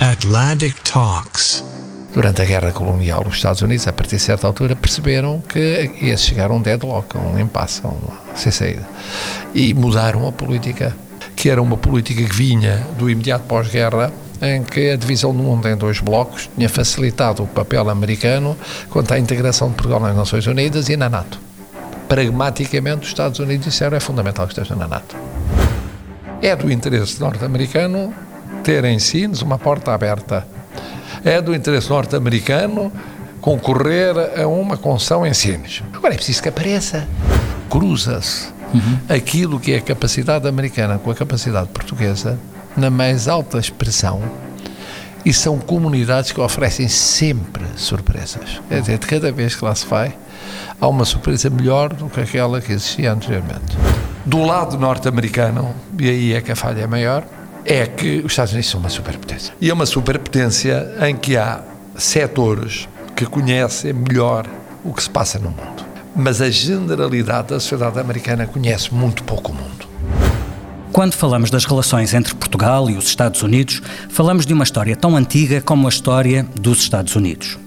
Atlantic Talks. Durante a guerra colonial, os Estados Unidos, a partir de certa altura, perceberam que ia chegar a um deadlock, a um impasse, a um, sem saída. E mudaram a política, que era uma política que vinha do imediato pós-guerra, em que a divisão do mundo em dois blocos tinha facilitado o papel americano quanto à integração de Portugal nas Nações Unidas e na NATO. Pragmaticamente, os Estados Unidos disseram é fundamental que esteja na NATO. É do interesse norte-americano ter em Sines uma porta aberta. É do interesse norte-americano concorrer a uma concessão em Sines. Agora é preciso que apareça. Cruza-se uhum. aquilo que é a capacidade americana com a capacidade portuguesa na mais alta expressão e são comunidades que oferecem sempre surpresas. Quer dizer, de cada vez que lá se vai, há uma surpresa melhor do que aquela que existia anteriormente. Do lado norte-americano, e aí é que a falha é maior, é que os Estados Unidos são uma superpotência. E é uma superpotência em que há setores que conhecem melhor o que se passa no mundo. Mas a generalidade da sociedade americana conhece muito pouco o mundo. Quando falamos das relações entre Portugal e os Estados Unidos, falamos de uma história tão antiga como a história dos Estados Unidos.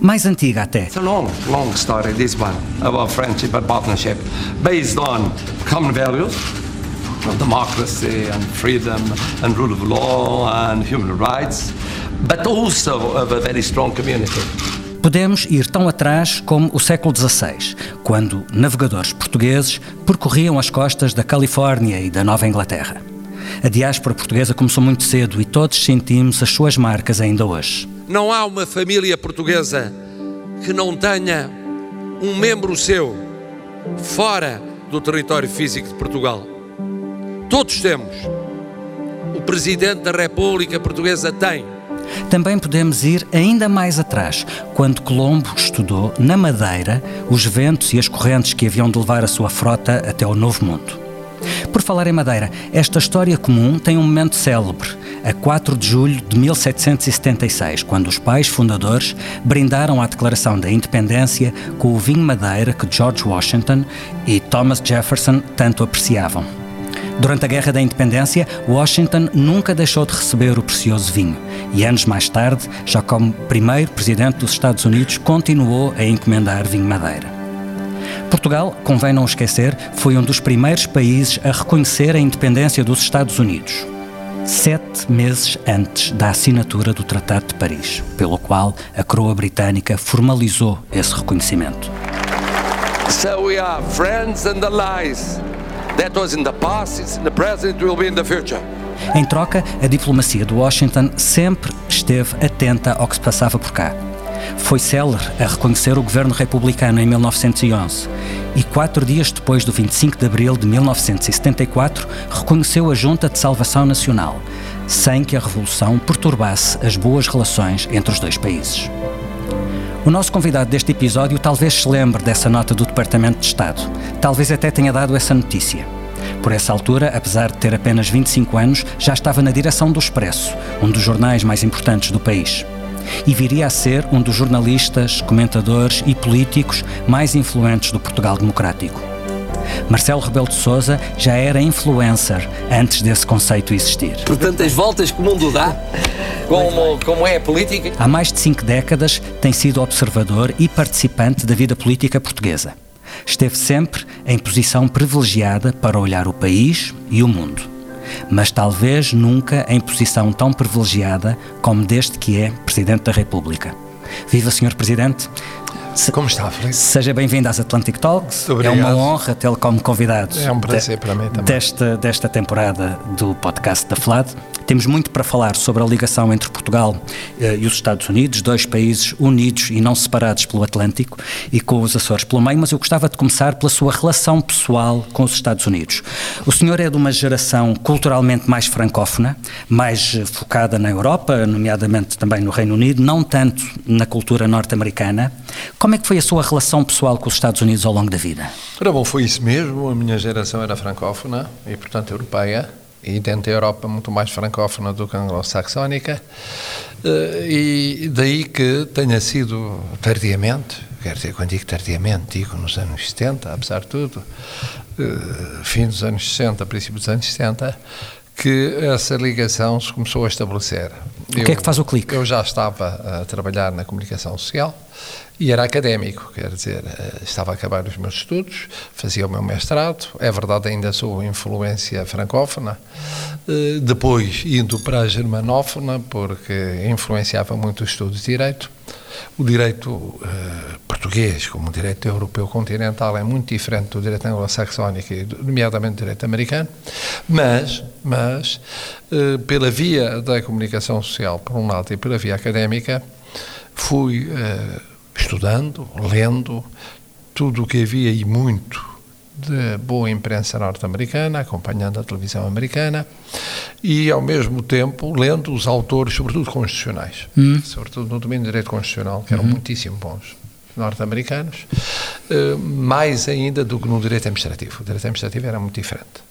Mais antiga até. It's a long, long story, this one, about friendship and partnership, based on common values, democracy and freedom and rule of law and human rights, but also of a very strong community. Podemos ir tão atrás como o século XVI, quando navegadores portugueses percorriam as costas da Califórnia e da Nova Inglaterra. A diáspora portuguesa começou muito cedo e todos sentimos as suas marcas ainda hoje. Não há uma família portuguesa que não tenha um membro seu fora do território físico de Portugal. Todos temos. O Presidente da República Portuguesa tem. Também podemos ir ainda mais atrás, quando Colombo estudou na Madeira os ventos e as correntes que haviam de levar a sua frota até o Novo Mundo. Por falar em Madeira, esta história comum tem um momento célebre, a 4 de julho de 1776, quando os pais fundadores brindaram a declaração da independência com o vinho Madeira que George Washington e Thomas Jefferson tanto apreciavam. Durante a Guerra da Independência, Washington nunca deixou de receber o precioso vinho e anos mais tarde, já como primeiro presidente dos Estados Unidos, continuou a encomendar vinho Madeira. Portugal, convém não esquecer, foi um dos primeiros países a reconhecer a independência dos Estados Unidos. Sete meses antes da assinatura do Tratado de Paris, pelo qual a coroa britânica formalizou esse reconhecimento. So we are friends and allies. That was in the past, it's in the present, will be in the future. Em troca, a diplomacia de Washington sempre esteve atenta ao que se passava por cá. Foi célere a reconhecer o governo republicano em 1911 e, quatro dias depois do 25 de abril de 1974, reconheceu a Junta de Salvação Nacional, sem que a Revolução perturbasse as boas relações entre os dois países. O nosso convidado deste episódio talvez se lembre dessa nota do Departamento de Estado, talvez até tenha dado essa notícia. Por essa altura, apesar de ter apenas 25 anos, já estava na direção do Expresso, um dos jornais mais importantes do país. E viria a ser um dos jornalistas, comentadores e políticos mais influentes do Portugal Democrático. Marcelo Rebelo de Sousa já era influencer antes desse conceito existir. Portanto, as voltas que o mundo dá, como, como é a política. Há mais de cinco décadas tem sido observador e participante da vida política portuguesa. Esteve sempre em posição privilegiada para olhar o país e o mundo. Mas talvez nunca em posição tão privilegiada como desde que é Presidente da República. Viva, Sr. Presidente! Como está, Felipe? Seja bem-vindo às Atlantic Talks. Muito é uma obrigado. honra tê-lo como convidado. É um prazer para mim também. Desta, desta temporada do podcast da FLAD. Temos muito para falar sobre a ligação entre Portugal eh, e os Estados Unidos, dois países unidos e não separados pelo Atlântico e com os Açores pelo meio, mas eu gostava de começar pela sua relação pessoal com os Estados Unidos. O senhor é de uma geração culturalmente mais francófona, mais eh, focada na Europa, nomeadamente também no Reino Unido, não tanto na cultura norte-americana. Como é que foi a sua relação pessoal com os Estados Unidos ao longo da vida? Ora bom, foi isso mesmo. A minha geração era francófona e, portanto, europeia. E dentro da Europa muito mais francófona do que anglo-saxónica. Eh, E daí que tenha sido tardiamente, quer dizer, quando digo tardiamente, digo nos anos 70, apesar de tudo, eh, fim dos anos 60, princípio dos anos 70, que essa ligação se começou a estabelecer. O que é que faz o clique? Eu já estava a trabalhar na comunicação social e era académico, quer dizer, eh, estava a acabar os meus estudos, fazia o meu mestrado, é verdade ainda sou influência francófona, eh, depois indo para a germanófona, porque influenciava muito os estudos de Direito. O direito eh, português, como o direito europeu continental, é muito diferente do direito anglo-saxónico, e nomeadamente do direito americano, mas, mas pela via da comunicação social, por um lado, e pela via académica, fui estudando, lendo tudo o que havia e muito de boa imprensa norte-americana, acompanhando a televisão americana e, ao mesmo tempo, lendo os autores, sobretudo constitucionais, Hum. sobretudo no domínio do direito constitucional, que eram muitíssimo bons norte-americanos, eh, mais ainda do que no direito administrativo. O direito administrativo era muito diferente.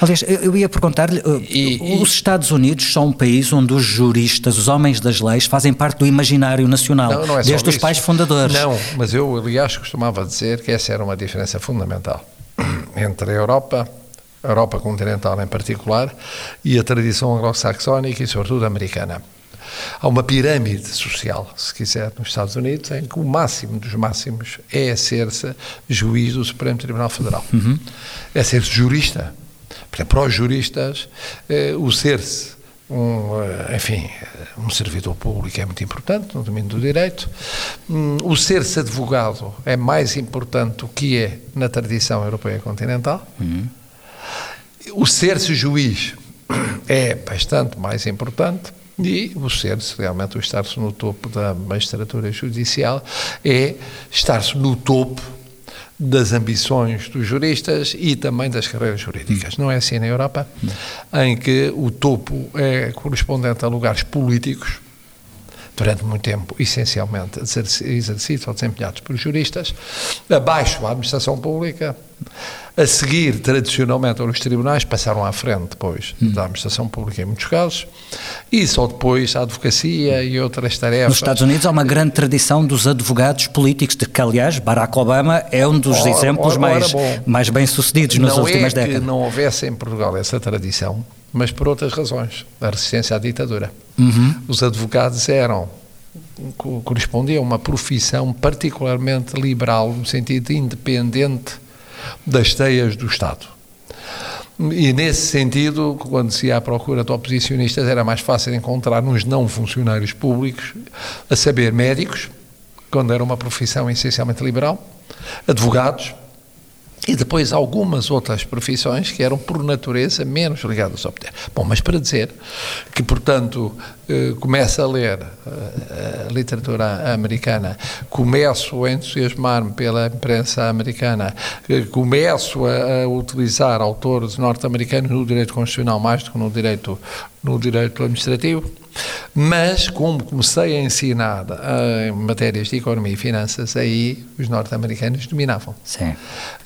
Aliás, eu eu ia perguntar-lhe: uh, os Estados Unidos são um país onde os juristas, os homens das leis, fazem parte do imaginário nacional, Não, não é desde os pais fundadores. Não, mas eu, aliás, costumava dizer que essa era uma diferença fundamental entre a Europa, a Europa continental em particular, e a tradição anglo-saxónica e, sobretudo, americana. Há uma pirâmide social, se quiser, nos Estados Unidos, em que o máximo dos máximos é ser-se juiz do Supremo Tribunal Federal. É ser-se jurista. Para os juristas, eh, o ser-se um, eh, enfim, um servidor público é muito importante no domínio do direito. Hum, O ser-se advogado é mais importante do que é na tradição europeia continental. O ser-se juiz é bastante mais importante. E o ser-se, realmente, o estar-se no topo da magistratura judicial é estar-se no topo das ambições dos juristas e também das carreiras jurídicas. Não é assim na Europa, em que o topo é correspondente a lugares políticos, durante muito tempo, essencialmente exerci- exercidos ou desempenhados por juristas, abaixo a administração pública, a seguir, tradicionalmente, os tribunais passaram à frente depois da administração pública em muitos casos, e só depois a advocacia e outras tarefas. Nos Estados Unidos há uma grande tradição dos advogados políticos, de que, aliás, Barack Obama é um dos Ora, exemplos ora, mais, ora, mais bem-sucedidos nas não últimas é que décadas. não houvesse em Portugal essa tradição, mas por outras razões. A resistência à ditadura. Uhum. Os advogados eram co- correspondiam a uma profissão particularmente liberal, no sentido de independente das teias do Estado. E nesse sentido, quando se ia à procura de oposicionistas, era mais fácil encontrar nos não funcionários públicos, a saber, médicos, quando era uma profissão essencialmente liberal, advogados, e depois algumas outras profissões que eram, por natureza, menos ligadas ao poder. Bom, mas para dizer que, portanto, eh, começo a ler eh, a literatura americana, começo a entusiasmar-me pela imprensa americana, eh, começo a, utilizar autores norte-americanos no direito constitucional mais do que no direito, no direito administrativo, mas como comecei a ensinar eh, em matérias de economia e finanças, aí os norte-americanos dominavam. Sim.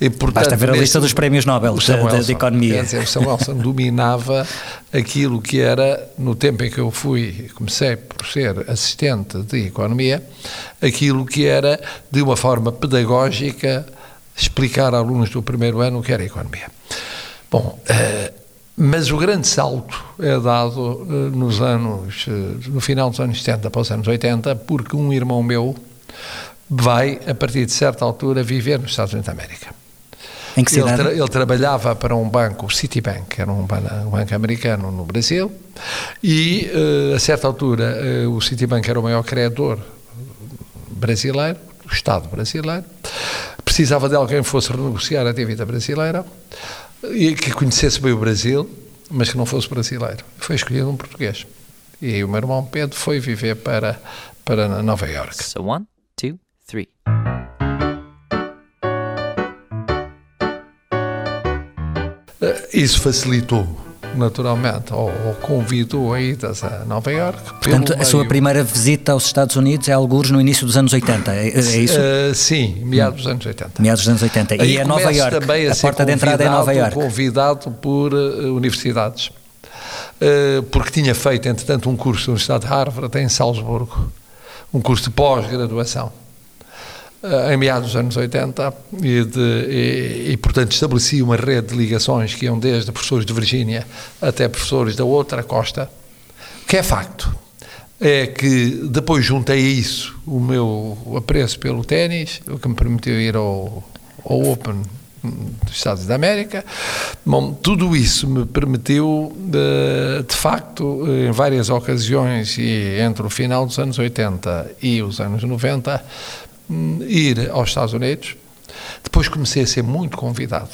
E, portanto, Basta ver a lista dos prémios Nobel de Wilson, economia. Quer dizer, o Sam Wilson dominava aquilo que era, no tempo em que eu fui, comecei por ser assistente de economia, aquilo que era, de uma forma pedagógica, explicar a alunos do primeiro ano o que era economia. Bom, eh, mas o grande salto é dado eh, nos anos, eh, no final dos anos 70 para os anos 80, porque um irmão meu vai, a partir de certa altura, viver nos Estados Unidos da América. Em que Ele, cidade? tra- ele trabalhava para um banco, o Citibank, era um, um banco americano no Brasil, e eh, a certa altura eh, o Citibank era o maior credor brasileiro do Estado brasileiro, precisava de alguém que fosse renegociar a dívida brasileira e que conhecesse bem o Brasil, mas que não fosse brasileiro. Foi escolhido um português. E o meu irmão Pedro foi viver para, para Nova York. So one, two, three. Eh, isso facilitou, naturalmente, ou, ou convidou a idas a Nova York. Portanto, a sua primeira visita aos Estados Unidos é alguns no início dos anos 80, é, é isso? Uh, sim, meados dos anos 80. Meados dos anos 80. Aí e é Nova York. Também a, a porta de entrada é Nova York. convidado por uh, universidades. Uh, porque tinha feito, entretanto, um curso no Estado de Harvard em Salzburgo, um curso de pós-graduação em meados dos anos 80 e, de, e, e, portanto estabeleci uma rede de ligações que iam desde professores de Virgínia até professores da outra costa, o que é facto é que depois juntei a isso o meu apreço pelo ténis, o que me permitiu ir ao, ao Open dos Estados da América. Bom, tudo isso me permitiu, de, de, facto, em várias ocasiões e entre o final dos anos 80 e os anos 90, ir aos Estados Unidos. Depois comecei a ser muito convidado,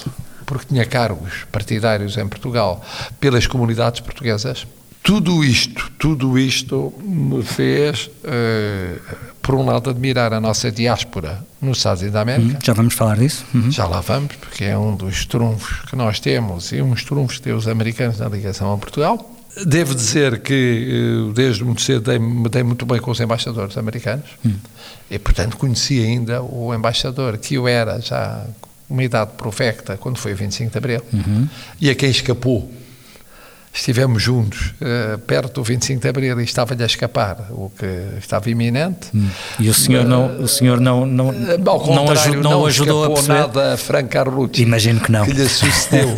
porque tinha cargos partidários em Portugal pelas comunidades portuguesas. Tudo isto, tudo isto me fez, uh, por um lado, admirar a nossa diáspora nos Estados Unidos da América. Uhum, já vamos falar disso? Uhum. Já lá vamos, porque é um dos trunfos que nós temos e uns trunfos que têm os americanos na ligação a Portugal. Devo dizer que eh, desde muito cedo me dei muito bem com os embaixadores americanos hum. e, portanto, conheci ainda o embaixador que eu era já uma idade profecta quando foi o 25 de Abril uhum. e a quem escapou estivemos juntos uh, perto do 25 de Abril e estava-lhe a escapar o que estava iminente. Hum. E o senhor não, o senhor não, não, uh, não, ajudou, não, não ajudou a perceber? nada a Frank Carlucci. Imagino que não. Que lhe sucedeu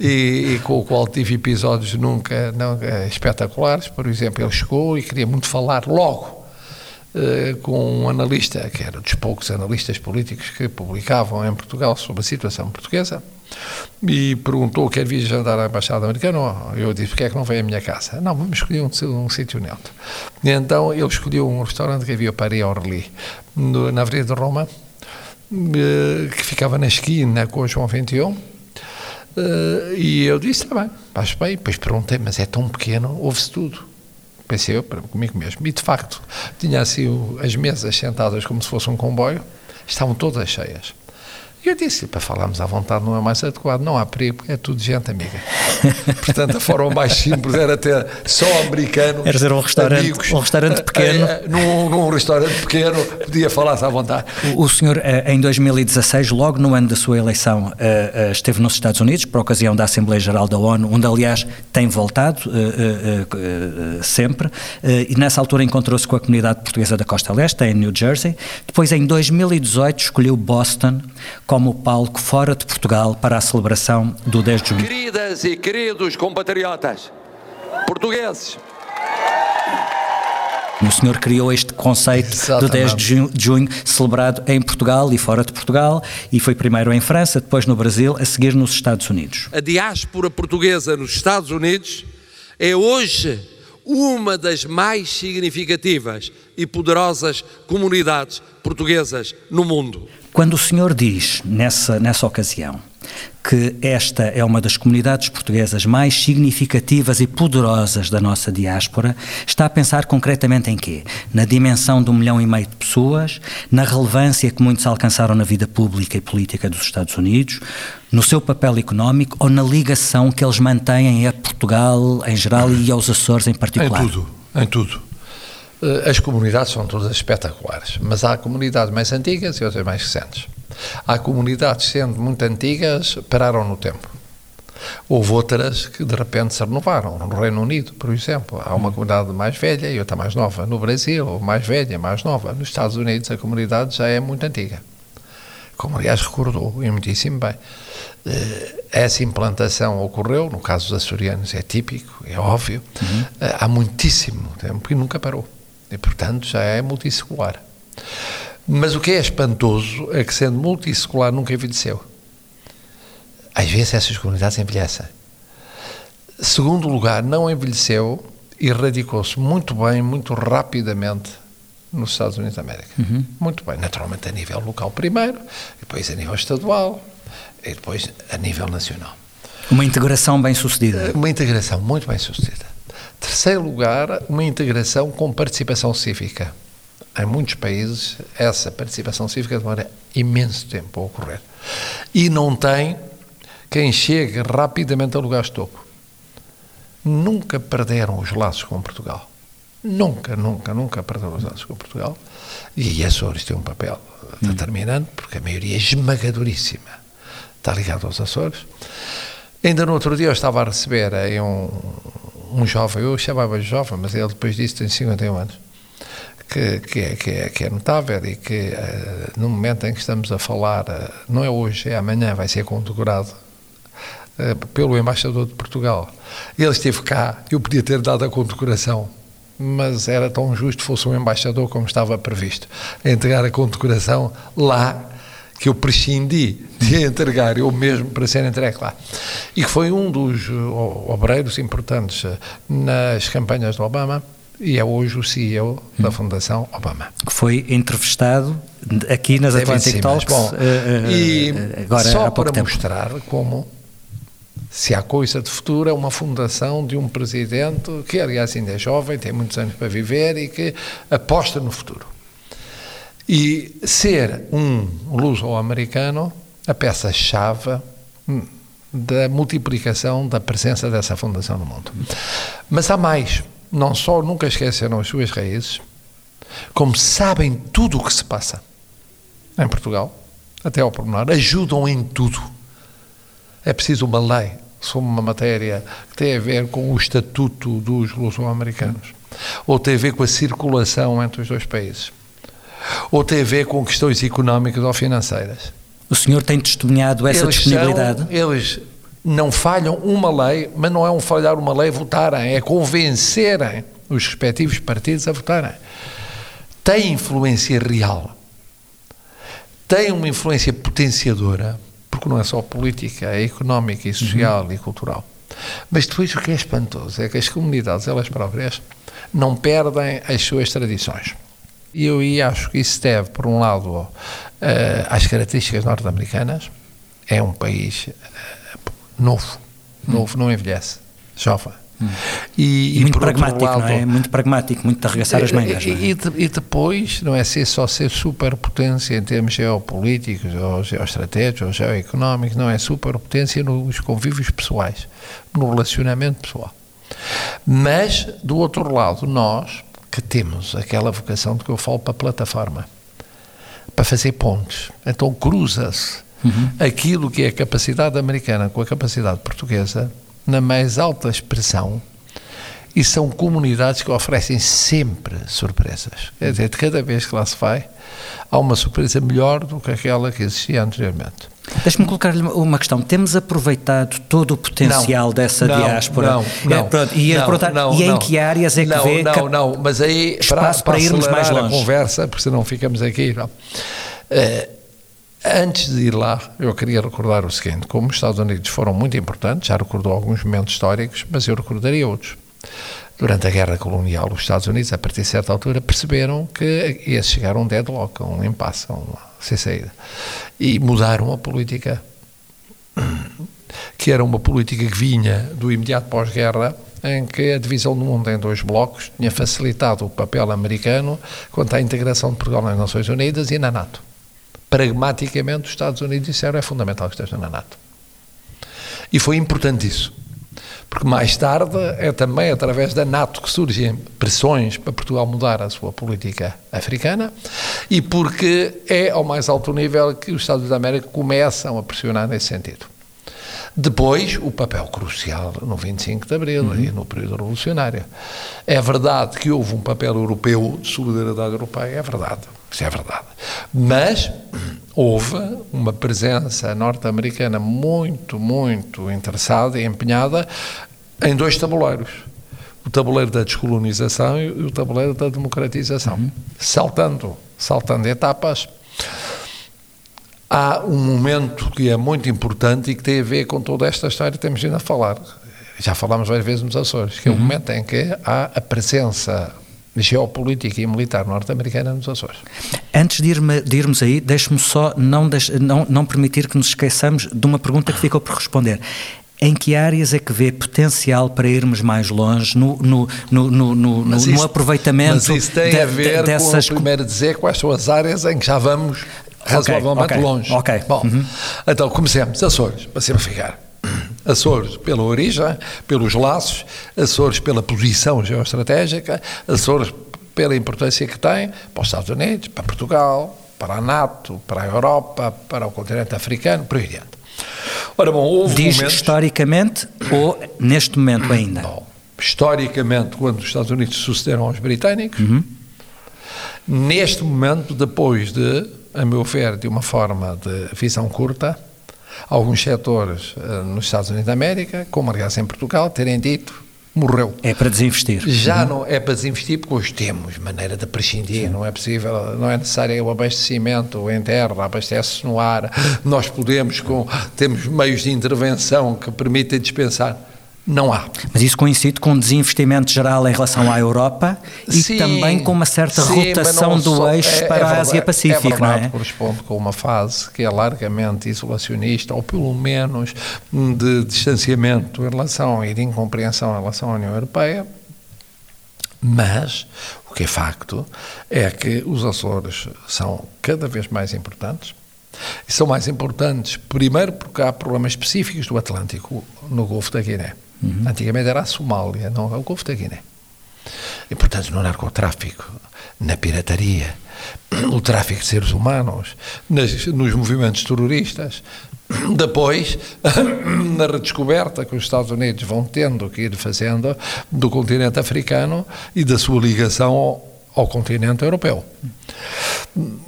e, e, com o qual tive episódios nunca, nunca espetaculares. Por exemplo, ele chegou e queria muito falar logo Uh, com um analista, que era dos poucos analistas políticos que publicavam em Portugal sobre a situação portuguesa, e perguntou: quer vir jantar à Embaixada Americana? Eu disse: porque é que não vem à minha casa? Não, vamos escolher um, um sítio neutro. E então ele escolheu um restaurante que havia para Orly, no, na Avenida de Roma, eh, que ficava na esquina com o João 21. Uh, e eu disse: está bem, acho bem. Depois perguntei: mas é tão pequeno, ouve-se tudo. Pensei eu comigo mesmo. E de facto, tinha assim as mesas sentadas como se fosse um comboio, estavam todas cheias. Eu disse, para falarmos à vontade não é mais adequado, não há perigo, é tudo gente amiga. Portanto, a forma mais simples era ter só americanos. Era ser um restaurante, amigos, um restaurante pequeno. É, num, num, restaurante pequeno, podia falar-se à vontade. O, o senhor, eh, em 2016, logo no ano da sua eleição, eh, esteve nos Estados Unidos, por ocasião da Assembleia Geral da ONU, onde, aliás, tem voltado sempre, e nessa altura encontrou-se com a comunidade portuguesa da Costa Leste, em New Jersey. Depois, em 2018, escolheu Boston como palco fora de Portugal para a celebração do 10 de junho. Queridas e queridos compatriotas portugueses, o senhor criou este conceito Exatamente. do 10 de junho, de junho, celebrado em Portugal e fora de Portugal, e foi primeiro em França, depois no Brasil, a seguir nos Estados Unidos. A diáspora portuguesa nos Estados Unidos é hoje uma das mais significativas e poderosas comunidades portuguesas no mundo. Quando o senhor diz, nessa, nessa ocasião, que esta é uma das comunidades portuguesas mais significativas e poderosas da nossa diáspora, está a pensar concretamente em quê? Na dimensão de um milhão e meio de pessoas, na relevância que muitos alcançaram na vida pública e política dos Estados Unidos, no seu papel económico ou na ligação que eles mantêm a Portugal em geral e aos Açores em particular? Em tudo, em tudo. Eh, as comunidades são todas espetaculares, mas há comunidades mais antigas e outras mais recentes. Há comunidades, sendo muito antigas, pararam no tempo. Houve outras que de repente se renovaram. No Reino Unido, por exemplo, há uma comunidade mais velha e outra mais nova. No Brasil, mais velha, mais nova. Nos Estados Unidos, a comunidade já é muito antiga. Como, aliás, recordou, e muitíssimo bem. Eh, essa implantação ocorreu, no caso dos açorianos é típico, é óbvio, uhum. Eh, há muitíssimo tempo e nunca parou. E, portanto, já é multissecular. Mas o que é espantoso é que, sendo multissecular, nunca envelheceu. Às vezes essas comunidades envelhecem. Segundo lugar, não envelheceu e radicou-se muito bem, muito rapidamente nos Estados Unidos da América. Uhum. Muito bem, naturalmente a nível local primeiro, depois a nível estadual e depois a nível nacional. Uma integração bem sucedida. Uma integração muito bem sucedida. Terceiro lugar, uma integração com participação cívica. Em muitos países, essa participação cívica demora imenso tempo a ocorrer. E não tem quem chegue rapidamente a lugares de topo. Nunca perderam os laços com Portugal. Nunca, nunca, nunca perderam os laços com Portugal. E Açores tem um papel determinante, porque a maioria esmagadoríssima está ligada aos Açores. Ainda no outro dia eu estava a receber aí um, um jovem, eu chamava-lhe jovem, mas ele depois disso tem 51 anos, que, que, é, que, é, que é notável e que uh, no momento em que estamos a falar, uh, não é hoje, é amanhã, vai ser condecorado uh, pelo embaixador de Portugal. Ele esteve cá, eu podia ter dado a condecoração, mas era tão justo fosse um embaixador como estava previsto, entregar a condecoração lá que eu prescindi de entregar eu mesmo para ser entregue lá. E que foi um dos obreiros importantes nas campanhas do Obama e é hoje o CEO hum. da Fundação Obama. Que foi entrevistado aqui nas Atlantic Talks Bom, uh, e agora só para tempo. mostrar como se há coisa de futuro é uma fundação de um presidente que aliás ainda é jovem, tem muitos anos para viver e que aposta no futuro. E ser um luso-americano a peça-chave hum, da multiplicação da presença dessa fundação no mundo. Mas há mais não só nunca esqueceram as suas raízes, como sabem tudo o que se passa em Portugal, até ao pormenor, ajudam em tudo. É preciso uma lei sobre uma matéria que tem a ver com o estatuto dos luso-americanos, ou tem a ver com a circulação entre os dois países, ou tem a ver com questões económicas ou financeiras. O senhor tem testemunhado essa eles disponibilidade? São, eles não falham uma lei, mas não é um falhar uma lei votarem, é convencerem os respectivos partidos a votarem. Tem influência real, tem uma influência potenciadora, porque não é só política, é económica e social uhum. e cultural. Mas depois o que é espantoso é que as comunidades, elas próprias, não perdem as suas tradições. E eu acho que isso deve, por um lado, uh, às características norte-americanas. É um país novo, novo, não envelhece, jovem. Hum. E, e, muito pragmático, lado, não é? Muito pragmático, muito de arregaçar as mangas. E, é? e, depois, não é ser só ser superpotência em termos geopolíticos, ou geoestratégicos, ou geoeconómicos, não é superpotência nos convívios pessoais, no relacionamento pessoal. Mas, do outro lado, nós que temos aquela vocação de que eu falo para a plataforma, para fazer pontes, então cruza-se uhum. aquilo que é a capacidade americana com a capacidade portuguesa na mais alta expressão e são comunidades que oferecem sempre surpresas. Quer dizer, de cada vez que lá se vai, há uma surpresa melhor do que aquela que existia anteriormente. Deixe-me colocar-lhe uma questão. Temos aproveitado todo o potencial não, dessa não, diáspora? Não, não. É, pronto, e, não, não, e em que áreas é que não, vê não, não, mas aí espaço para, para, para irmos mais longe? a conversa, porque senão ficamos aqui. Uh, Antes de ir lá, eu queria recordar o seguinte: como os Estados Unidos foram muito importantes, já recordou alguns momentos históricos, mas eu recordaria outros. Durante a guerra colonial, os Estados Unidos, a partir de certa altura, perceberam que ia chegar a um deadlock, a um impasse, a uma sem saída. E mudaram a política, que era uma política que vinha do imediato pós-guerra, em que a divisão do mundo em dois blocos tinha facilitado o papel americano quanto à integração de Portugal nas Nações Unidas e na NATO pragmaticamente os Estados Unidos disseram é fundamental que esteja na NATO. E foi importante isso. Porque mais tarde é também através da NATO que surgem pressões para Portugal mudar a sua política africana e porque é ao mais alto nível que os Estados Unidos da América começam a pressionar nesse sentido. Depois, o papel crucial no 25 de Abril uhum. e no período revolucionário. É verdade que houve um papel europeu de solidariedade europeia, é verdade, isso é verdade. Mas houve uma presença norte-americana muito, muito interessada e empenhada em dois tabuleiros. O tabuleiro da descolonização e o tabuleiro da democratização. Uhum. Saltando, saltando etapas, há um momento que é muito importante e que tem a ver com toda esta história que temos vindo a falar. Já falámos várias vezes nos Açores, que é o uhum. momento em que há a presença geopolítica e militar norte-americana nos Açores. Antes de, irme, de irmos aí, deixe-me só não, não, não permitir que nos esqueçamos de uma pergunta que ficou por responder. Em que áreas é que vê potencial para irmos mais longe no, no, no, no, no, isso, no aproveitamento mas isso tem de, a ver de, dessas... com primeiro dizer quais são as áreas em que já vamos razoavelmente okay, okay, longe. Ok. Bom, uhum. então comecemos. Açores, para simplificar. Açores pela origem, pelos laços, Açores pela posição geoestratégica, Açores pela importância que tem para os Estados Unidos, para Portugal, para a NATO, para a Europa, para o continente africano, por aí adiante. Ora bom, houve Diz momentos... historicamente ou neste momento ainda? Bom, historicamente, quando os Estados Unidos sucederam aos britânicos, uhum. neste momento, depois de, a meu ver, de uma forma de visão curta, alguns setores uh, nos Estados Unidos da América, como aliás em Portugal, terem dito morreu. É para desinvestir. Já uhum. não é para desinvestir porque hoje temos maneira de prescindir, Sim. não é possível, não é necessário o abastecimento em terra, abastece-se no ar, nós podemos, com, temos meios de intervenção que permitem dispensar não há. Mas isso coincide com um desinvestimento geral em relação à Europa e sim, também com uma certa sim, rotação do só, eixo é, para é verdade, a Ásia-Pacífico, é não é? corresponde com uma fase que é largamente isolacionista ou pelo menos de distanciamento em relação e de incompreensão em relação à União Europeia, mas o que é facto é que os Açores são cada vez mais importantes, e são mais importantes, primeiro, porque há problemas específicos do Atlântico no Golfo da Guiné. Uhum. Antigamente era a Somália, não é o Golfo da Guiné. E, portanto, no narcotráfico, na pirataria, no tráfico de seres humanos, nas, nos movimentos terroristas. Depois, na redescoberta que os Estados Unidos vão tendo que ir fazendo do continente africano e da sua ligação ao, ao continente europeu.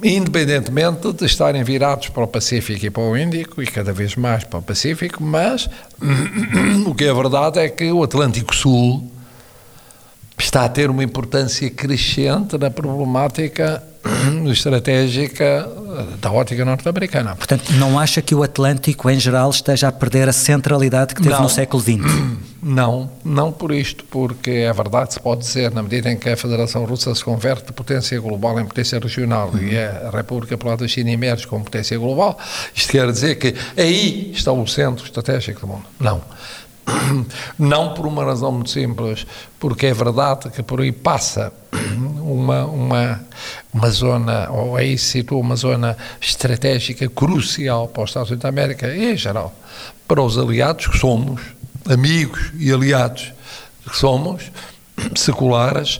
Independentemente de estarem virados para o Pacífico e para o Índico, e cada vez mais para o Pacífico, mas o que é verdade é que o Atlântico Sul está a ter uma importância crescente na problemática estratégica da ótica norte-americana. Portanto, não acha que o Atlântico em geral esteja a perder a centralidade que teve não, no século XX? Não, não por isto, porque é verdade, se pode dizer, na medida em que a Federação Russa se converte de potência global em potência regional uhum. e a República Popular da China emerge como potência global, isto quer dizer que aí está o centro estratégico do mundo. Não. Não por uma razão muito simples, porque é verdade que por aí passa uma, uma, uma zona, ou aí se situa uma zona estratégica crucial para os Estados Unidos da América e em geral para os aliados que somos, amigos e aliados que somos, seculares,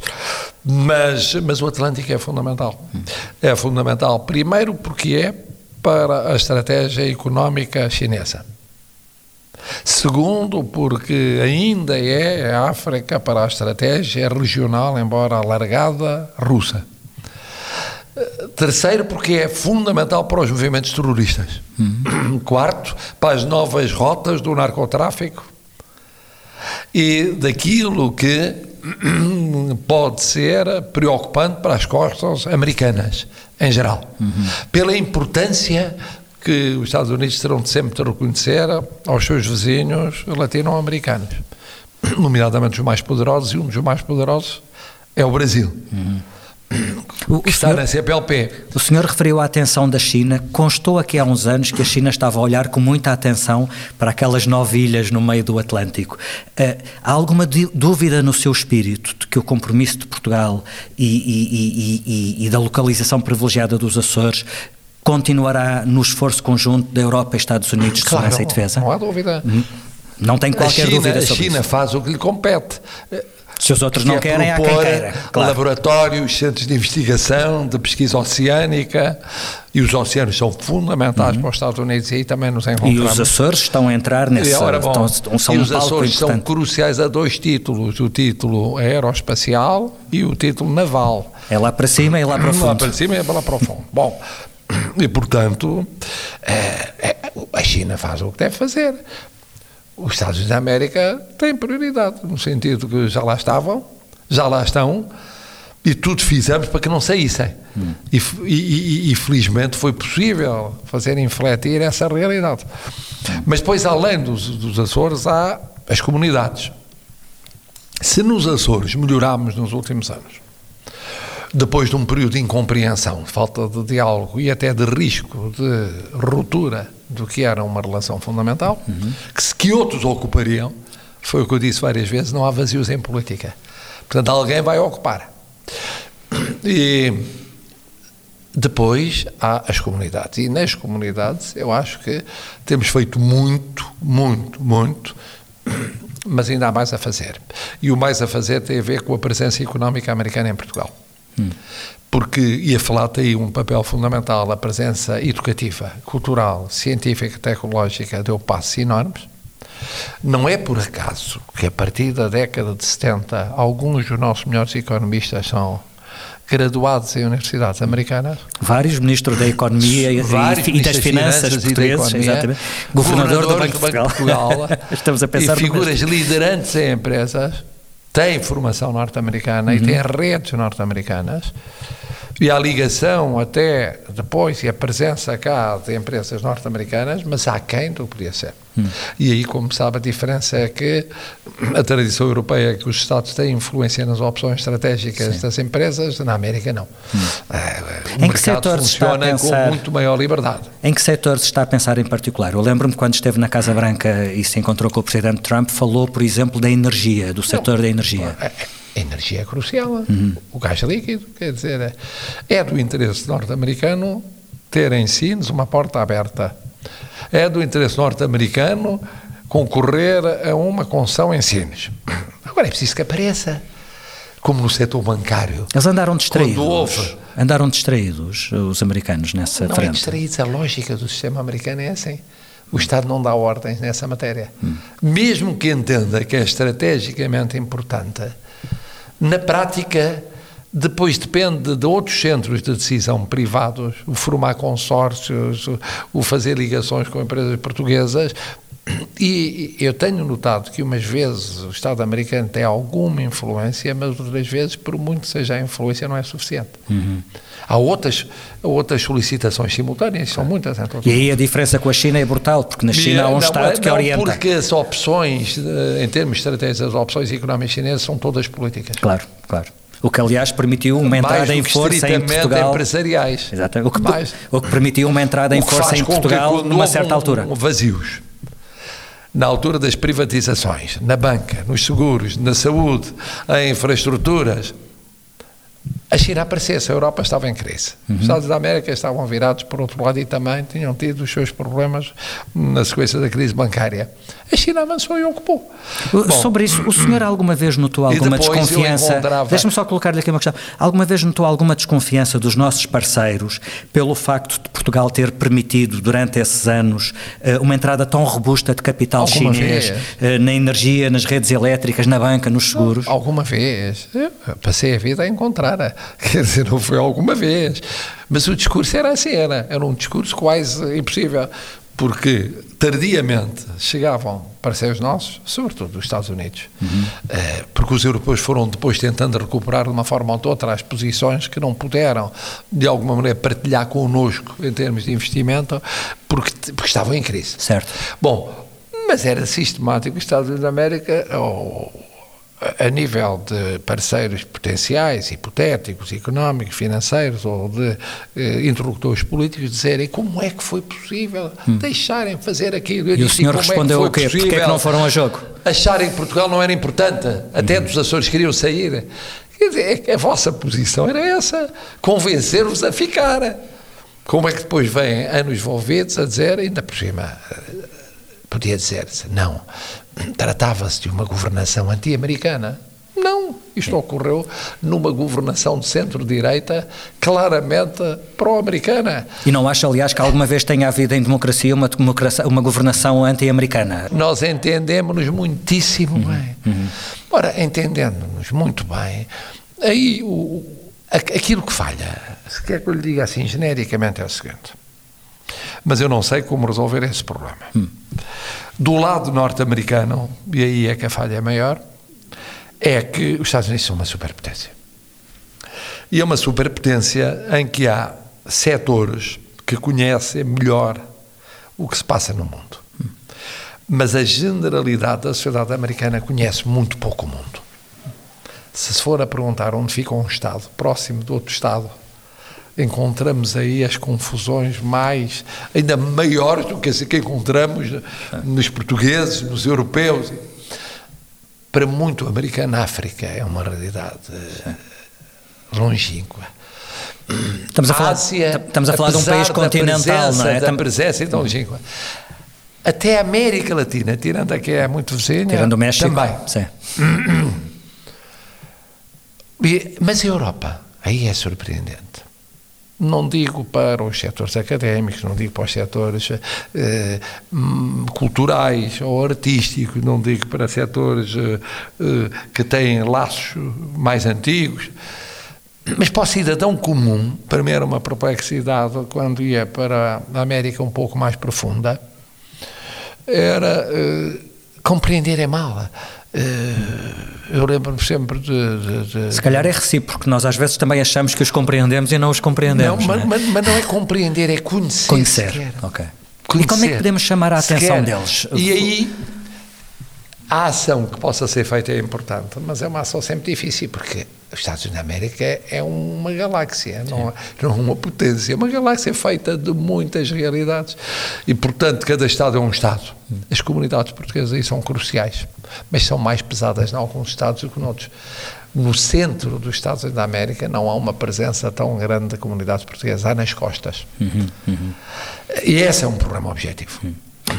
mas, mas o Atlântico é fundamental. É fundamental, primeiro, porque é para a estratégia económica chinesa. Segundo, porque ainda é a África para a estratégia regional, embora alargada, russa. Terceiro, porque é fundamental para os movimentos terroristas. Uhum. Quarto, para as novas rotas do narcotráfico e daquilo que pode ser preocupante para as costas americanas, em geral. Uhum. Pela importância que os Estados Unidos terão de sempre de reconhecer aos seus vizinhos latino-americanos, nomeadamente os mais poderosos, e um dos mais poderosos é o Brasil. Uhum. O, que está senhor, na CPLP. O senhor referiu a atenção da China. Constou aqui há uns anos que a China estava a olhar com muita atenção para aquelas nove ilhas no meio do Atlântico. Uh, há alguma dúvida no seu espírito de que o compromisso de Portugal e, e, e, e da localização privilegiada dos Açores continuará no esforço conjunto da Europa e Estados Unidos de claro, segurança e defesa? Não há dúvida. Não tem qualquer China, dúvida sobre. A China isso. faz o que lhe compete. Se os outros que não é querem, há quem queira. Claro. Laboratórios, centros de investigação, de pesquisa oceânica, e os oceanos são fundamentais uhum. para os Estados Unidos e aí também nos encontramos. E os Açores estão a entrar nesse... Ora, bom, estão, são e um os Açores são cruciais a dois títulos, o título aeroespacial e o título naval. É lá para cima e lá para o fundo. Lá para cima e lá para o fundo. bom, e portanto, é, é, a China faz o que deve fazer os Estados Unidos da América têm prioridade, no sentido que já lá estavam, já lá estão, e tudo fizemos para que não saíssem. Hum. E, e, e, felizmente foi possível fazer infletir essa realidade. Mas depois, além dos, dos Açores, há as comunidades. Se nos Açores melhorámos nos últimos anos, depois de um período de incompreensão, falta de diálogo e até de risco de ruptura do que era uma relação fundamental, uhum. que, que outros ocupariam, foi o que eu disse várias vezes, não há vazios em política. Portanto, alguém vai ocupar. E depois há as comunidades. E nas comunidades eu acho que temos feito muito, muito, muito, mas ainda há mais a fazer. E o mais a fazer tem a ver com a presença económica americana em Portugal. Hum. Porque ia falar tem aí um papel fundamental, a presença educativa, cultural, científica, tecnológica deu passos enormes. Não é por acaso que a partir da década de 70 alguns dos nossos melhores economistas são graduados em universidades americanas. Vários ministros da Economia e, e das Finanças, portugueses, exatamente. Governador, do Banco, do Banco de Portugal. Estamos a pensar e figuras liderantes em empresas têm formação norte-americana uhum. e têm redes norte-americanas e a ligação até depois e a presença cá de empresas norte-americanas, mas há quem não podia ser. Hum. E aí, como sabe, a diferença é que a tradição europeia é que os Estados têm influência nas opções estratégicas Sim. das empresas, na América não. Hum. É, o em que setor funciona pensar, com muito maior liberdade. Em que setor se está a pensar em particular? Eu lembro-me quando esteve na Casa Branca e se encontrou com o Presidente Trump, falou, por exemplo, da energia, do setor não, da energia. É, a energia é crucial. Uhum. O gás líquido, quer dizer, é do interesse norte-americano ter em Sines uma porta aberta. É do interesse norte-americano concorrer a uma concessão em Sines. Agora é preciso que apareça. Como no setor bancário. Eles andaram distraídos. Houve... Andaram distraídos, os americanos, nessa não frente. Não é distraídos. A lógica do sistema americano é assim. O Estado não dá ordens nessa matéria. Hum. Mesmo que entenda que é estrategicamente importante, na prática, depois depende de outros centros de decisão privados, o formar consórcios, o fazer ligações com empresas portuguesas. E eu tenho notado que umas vezes o Estado americano tem alguma influência, mas outras vezes, por muito que seja a influência, não é suficiente. Uhum. Há outras, outras solicitações simultâneas, são muitas. E aí a diferença com a China é brutal, porque na China há um não, Estado não, que orienta. porque as opções, eh, em termos estratégicos, as opções económicas chinesas são todas políticas. Claro, claro. O que, aliás, permitiu uma entrada em força em Portugal. empresariais. Exato. O que, o que permitiu uma entrada em força em Portugal numa certa altura. Vazios. Na altura das privatizações, na banca, nos seguros, na saúde, em infraestruturas, a China aparecesse, a Europa estava em crise. Uhum. Os Estados da América estavam virados por outro lado e também tinham tido os seus problemas na sequência da crise bancária. A China avançou e ocupou. Bom, Sobre isso, o senhor alguma vez notou alguma desconfiança? Encontrava... Deixa-me só colocar-lhe aqui uma questão. Alguma vez notou alguma desconfiança dos nossos parceiros pelo facto de Portugal ter permitido durante esses anos eh, uma entrada tão robusta de capital alguma chinês vez. Eh, na energia, nas redes elétricas, na banca, nos seguros? Alguma vez. Eu passei a vida a encontrar Quer dizer, não foi alguma vez. Mas o discurso era assim, era, era um discurso quase impossível, porque tardiamente chegavam parceiros nossos, sobretudo dos Estados Unidos, uhum. eh, porque os europeus foram depois tentando recuperar de uma forma ou de outra as posições que não puderam, de alguma maneira, partilhar connosco em termos de investimento, porque, porque estavam em crise. Certo. Bom, mas era sistemático os Estados Unidos da América, ou a nível de parceiros potenciais, hipotéticos, económicos, financeiros ou de eh, interlocutores políticos dizerem como é que foi possível hum. deixarem fazer aquilo. Eu e o senhor é respondeu é o quê? Porquê é que não foram a jogo? Acharem que Portugal não era importante, até hum. dos Açores queriam sair. Quer dizer, é a vossa posição era essa, convencer-vos a ficar. Como é que depois vêm anos envolvidos a dizer, ainda por cima, podia dizer-se, não, tratava-se de uma governação anti-americana. Não, isto ocorreu numa governação de centro-direita claramente pró-americana. E não acha, aliás, que alguma vez tenha havido em democracia uma, democracia, uma governação anti-americana? Nós entendemos-nos muitíssimo uhum, bem. Uhum. Ora, entendendo-nos muito bem, aí o, aquilo que falha, se quer que eu lhe diga assim genericamente, é o seguinte. Mas eu não sei como resolver esse problema. Hum. Do lado norte-americano, e aí é que a falha é maior, é que os Estados Unidos são uma superpotência. E é uma superpotência em que há setores que conhecem melhor o que se passa no mundo. Mas a generalidade da sociedade americana conhece muito pouco o mundo. Se se for a perguntar onde fica um Estado próximo de outro Estado, encontramos aí as confusões mais, ainda maiores do que as que encontramos nos portugueses, nos europeus. Para muito americano, a África é uma realidade eh, longínqua. Estamos a falar, Ásia, estamos a falar de um país continental, não é? Da presença então, longínqua. Até a América Latina, tirando a que é muito vizinha, Tirando o México. também. Sim. Mas a Europa, aí é surpreendente. Não digo para os setores académicos, não digo para os setores eh, hum, culturais ou artísticos, não digo para setores eh, eh, que têm laços mais antigos, mas para o cidadão comum, para mim era uma perplexidade quando ia para a América um pouco mais profunda, era eh, compreender é mal. Eh, eu lembro-me sempre de, de- de- Se calhar é recíproco, nós às vezes também achamos que os compreendemos e não os compreendemos. Não, mas, não é? mas- mas não é compreender, é conhecer. Conhecer. Ok. E Conhecer. como é que podemos chamar a atenção deles? E aí, a ação que possa ser feita é importante, mas é uma ação sempre difícil, porque os Estados Unidos da América é- uma galáxia, não, é- não é uma potência, é uma galáxia feita de muitas realidades. E, portanto, cada Estado é um Estado. As comunidades portuguesas aí são cruciais, mas são mais pesadas em alguns Estados do que noutros. No centro dos Estados Unidos da América não há uma presença tão grande de comunidades portuguesas, há nas costas. Uhum, uhum. E esse é um problema objetivo.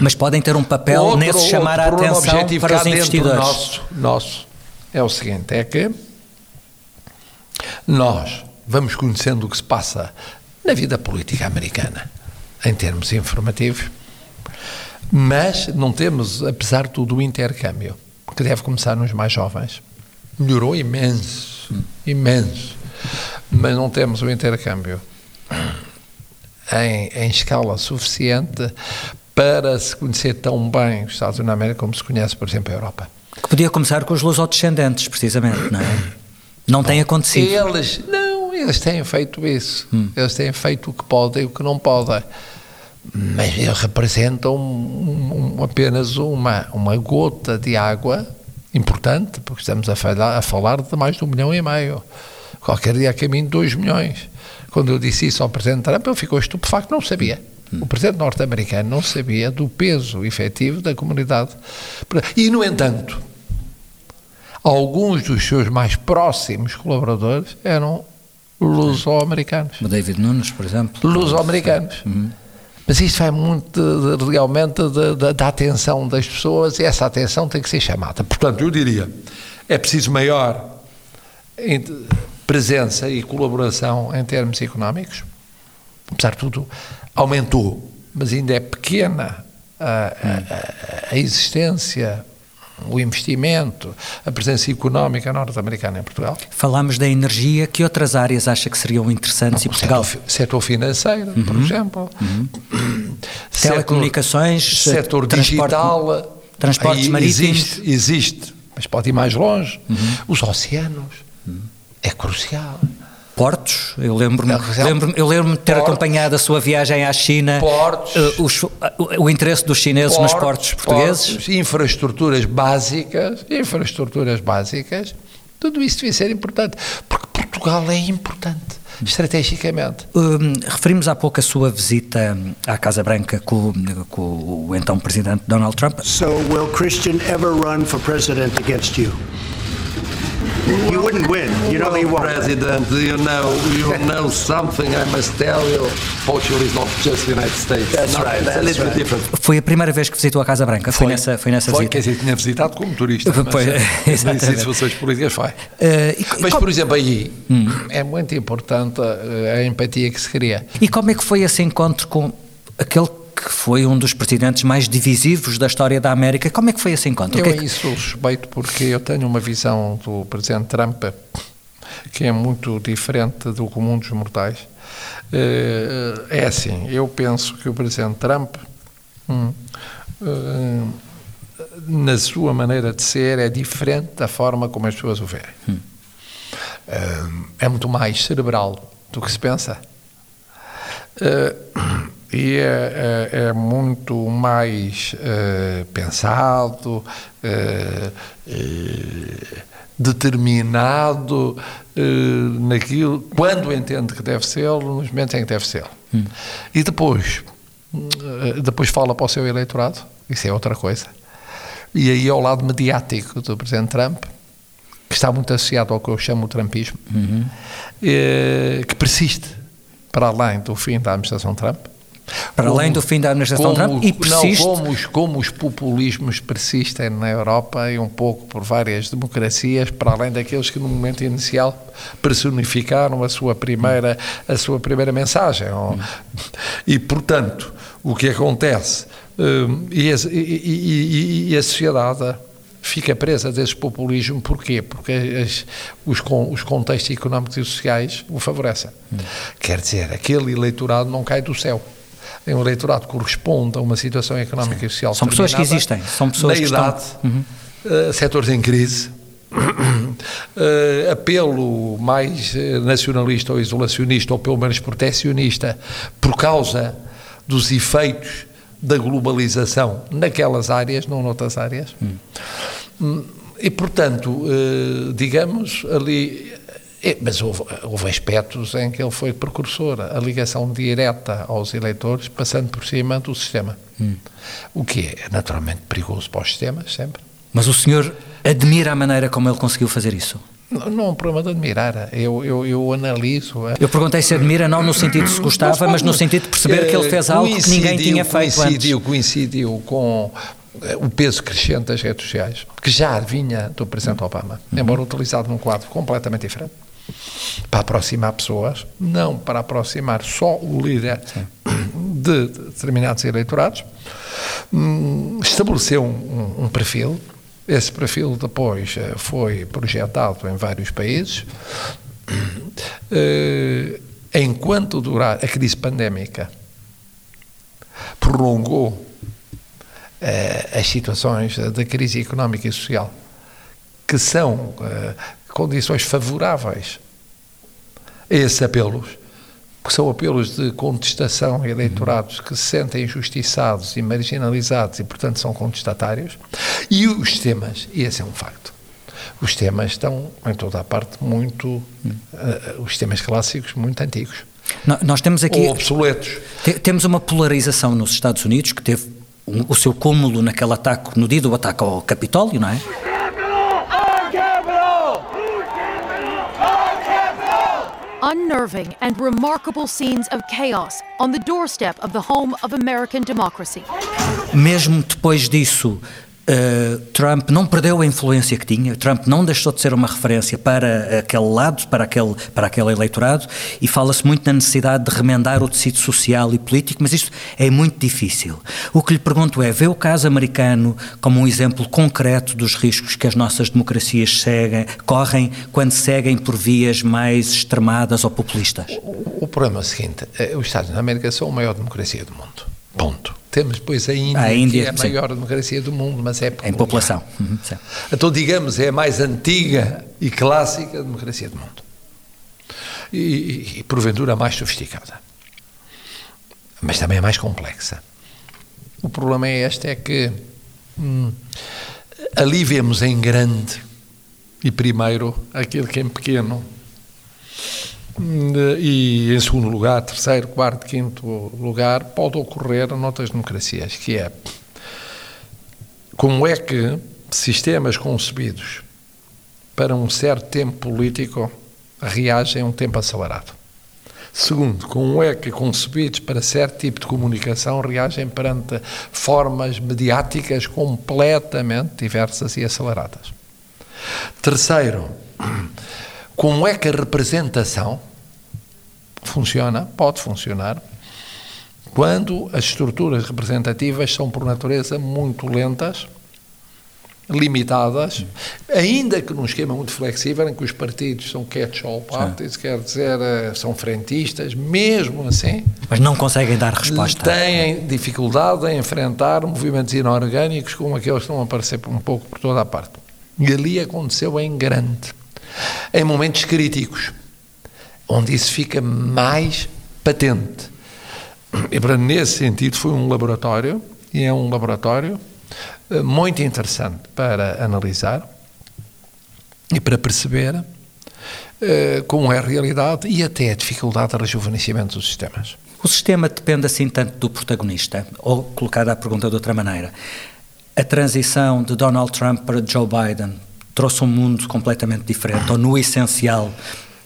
Mas podem ter um papel Outro- nesse chamar a atenção para os investidores. Nosso, nosso é o seguinte: é que nós vamos conhecendo o que se passa na vida política americana, em termos informativos, mas não temos, apesar de tudo, o intercâmbio, que deve começar nos mais jovens. Melhorou imenso, imenso, mas não temos o intercâmbio em, em escala suficiente para se conhecer tão bem os Estados Unidos da América como se conhece, por exemplo, a Europa. Que podia começar com os lusodescendentes, precisamente, não é? Não tem acontecido. Eles, não, eles têm feito isso. Eles têm feito o que podem e o que não podem. Mas eles representam um- um- apenas uma, uma gota de água importante, porque estamos a falar, a falar de mais de um milhão e meio. Qualquer dia a caminho de dois milhões. Quando eu disse isso ao Presidente Trump, ele ficou estupefacto, não sabia. O Presidente norte-americano não sabia do peso efetivo da comunidade. E, no entanto, alguns dos seus mais próximos colaboradores eram luso-americanos. O David Nunes, por exemplo. Luso-americanos. Mas isto vai muito realmente da atenção das pessoas e essa atenção tem que ser chamada. Portanto, eu diria, é preciso maior presença e colaboração em termos económicos. Apesar de tudo, aumentou, mas ainda é pequena a, a- a- existência, o investimento, a presença económica norte-americana em Portugal. Falámos da energia, que outras áreas acha que seriam interessantes e Portugal? Setor, setor financeiro, por Uhum. exemplo. Setor- Telecomunicações, setor transporte- digital. transportes marítimos. Existe, existe, mas pode ir mais longe. Os oceanos. É crucial. Portos, eu lembro-me É, lembro eu lembro de ter portos. acompanhado a sua viagem à China, Portos. eh, os- o, o interesse dos chineses nos portos portugueses. portos, infraestruturas básicas, infraestruturas básicas, tudo isso devia ser importante, porque Portugal é importante, estrategicamente. Hum, referimos há pouco a sua visita à Casa Branca com, com o então presidente Donald Trump. So, will Christian ever run for president against you? You wouldn't win. You know he won't. President, you know, you know something I must tell you. Portugal is not just the United States. That's No, right, It's a that's little bit right. different. Foi a primeira vez que visitou a Casa Branca, foi, nessa, foi nessa Foi, visita. quer dizer, tinha visitado como turista. Pois, mas, exatamente. Em situações políticas foi. Eh, e, Mas, e por exemplo, aí é muito importante eh, a empatia que se cria. E como é que foi esse encontro com aquele que foi um dos presidentes mais divisivos da história da América? Como é que foi esse encontro? O Eu que é que- sou suspeito porque eu tenho uma visão do Presidente Trump que é muito diferente do comum dos mortais. Eh, É assim, eu penso que o Presidente Trump, hum, eh, na sua maneira de ser, é diferente da forma como as pessoas o veem. Eh, É muito mais cerebral do que se pensa. Eh, e é, é- é muito mais eh, pensado, eh, eh, determinado naquilo, quando entende que deve ser, nos momentos em que deve ser. Hum. E depois, depois fala para o seu eleitorado, isso é outra coisa. E aí ao lado mediático do Presidente Trump, que está muito associado ao que eu chamo o Trumpismo, uhum. que persiste para além do fim da administração Trump, para como, além do fim da administração como, Trump e persiste... Não, como, os, como os populismos persistem na Europa e um pouco por várias democracias, para além daqueles que no momento inicial personificaram a sua primeira, a sua primeira mensagem. E, portanto, o que acontece, hum, e, a, e, e a sociedade fica presa desse populismo, porquê? Porque as, os, os contextos económicos e sociais o favorecem. Hum. Quer dizer, aquele eleitorado não cai do céu em um eleitorado que corresponde a uma situação económica Sim. e social São pessoas que existem, são pessoas na que idade, estão... Uhum. Uh, setores em crise, uh, apelo mais eh, nacionalista ou isolacionista, ou pelo menos protecionista, por causa dos efeitos da globalização naquelas áreas, não noutras áreas. Hum. E, portanto, uh, digamos, ali mas houve, houve, aspectos em que ele foi precursor, a ligação direta aos eleitores, passando por cima do sistema. Hum. O que é naturalmente perigoso para os sistemas, sempre. Mas o senhor admira a maneira como ele conseguiu fazer isso? Não, não é um problema de admirar, eu, eu, eu analiso. Eu perguntei se admira, não no sentido de se gostava, mas no sentido de perceber que ele fez algo que ninguém tinha feito coincidiu, antes. Coincidiu com o peso crescente das redes sociais, que já vinha do Presidente Obama, uhum. embora utilizado num quadro completamente diferente para aproximar pessoas, não para aproximar só o líder de determinados eleitorados, hum, estabeleceu um, um, perfil. Esse perfil depois eh, foi projetado em vários países. Eh, enquanto durar a crise pandémica, prolongou eh, as situações da crise económica e social, que são condições favoráveis a esses apelos, que são apelos de contestação a eleitorados que se sentem injustiçados e marginalizados e, portanto, são contestatários, e os temas, e esse é um facto, os temas estão, em toda a parte, muito. Uh, os temas clássicos, muito antigos. Nós temos aqui. Ou obsoletos. Temos uma polarização nos Estados Unidos que teve o seu cúmulo naquele ataque, no dia do ataque ao Capitólio, não é? Unnerving and remarkable scenes of chaos on the doorstep of the home of American democracy. Mesmo depois disso, Uh, Trump não perdeu a influência que tinha, Trump não deixou de ser uma referência para aquele lado, para aquele, para aquele eleitorado, e fala-se muito na necessidade de remendar o tecido social e político, mas isto é muito difícil. O que lhe pergunto é: vê o caso americano como um exemplo concreto dos riscos que as nossas democracias seguem, correm quando seguem por vias mais extremadas ou populistas? O, o problema é o seguinte: eh, os Estados Unidos da América são a maior democracia do mundo. Ponto. Temos depois a Índia, a Índia que é a maior sim. democracia do mundo, mas é em população. Uhum, então, digamos, é a mais antiga e clássica democracia do mundo. E, e, e porventura a mais sofisticada. Mas também a mais complexa. O problema é este, é que hum, ali vemos em grande e primeiro aquilo que é em pequeno e em segundo lugar, terceiro, quarto, quinto lugar, pode ocorrer noutras democracias, que é como é que sistemas concebidos para um certo tempo político reagem a um tempo acelerado. Segundo, como é que concebidos para certo tipo de comunicação reagem perante formas mediáticas completamente diversas e aceleradas. Terceiro, como é que a representação funciona, pode funcionar, quando as estruturas representativas são, por natureza, muito lentas, limitadas, ainda que num esquema muito flexível, em que os partidos são catch-all parties, quer dizer, eh, são frentistas, mesmo assim. Mas não conseguem dar resposta. Têm dificuldade em enfrentar movimentos inorgânicos como aqueles que estão a aparecer um pouco por toda a parte. E ali aconteceu em grande em momentos críticos, onde isso fica mais patente. E para nesse sentido foi um laboratório, e é um laboratório eh, muito interessante para analisar, e para perceber uh, como é a realidade e até a dificuldade de rejuvenescimento dos sistemas. O sistema depende assim tanto do protagonista, ou colocada a pergunta de outra maneira, a transição de Donald Trump para Joe Biden trouxe um mundo completamente diferente, ou no essencial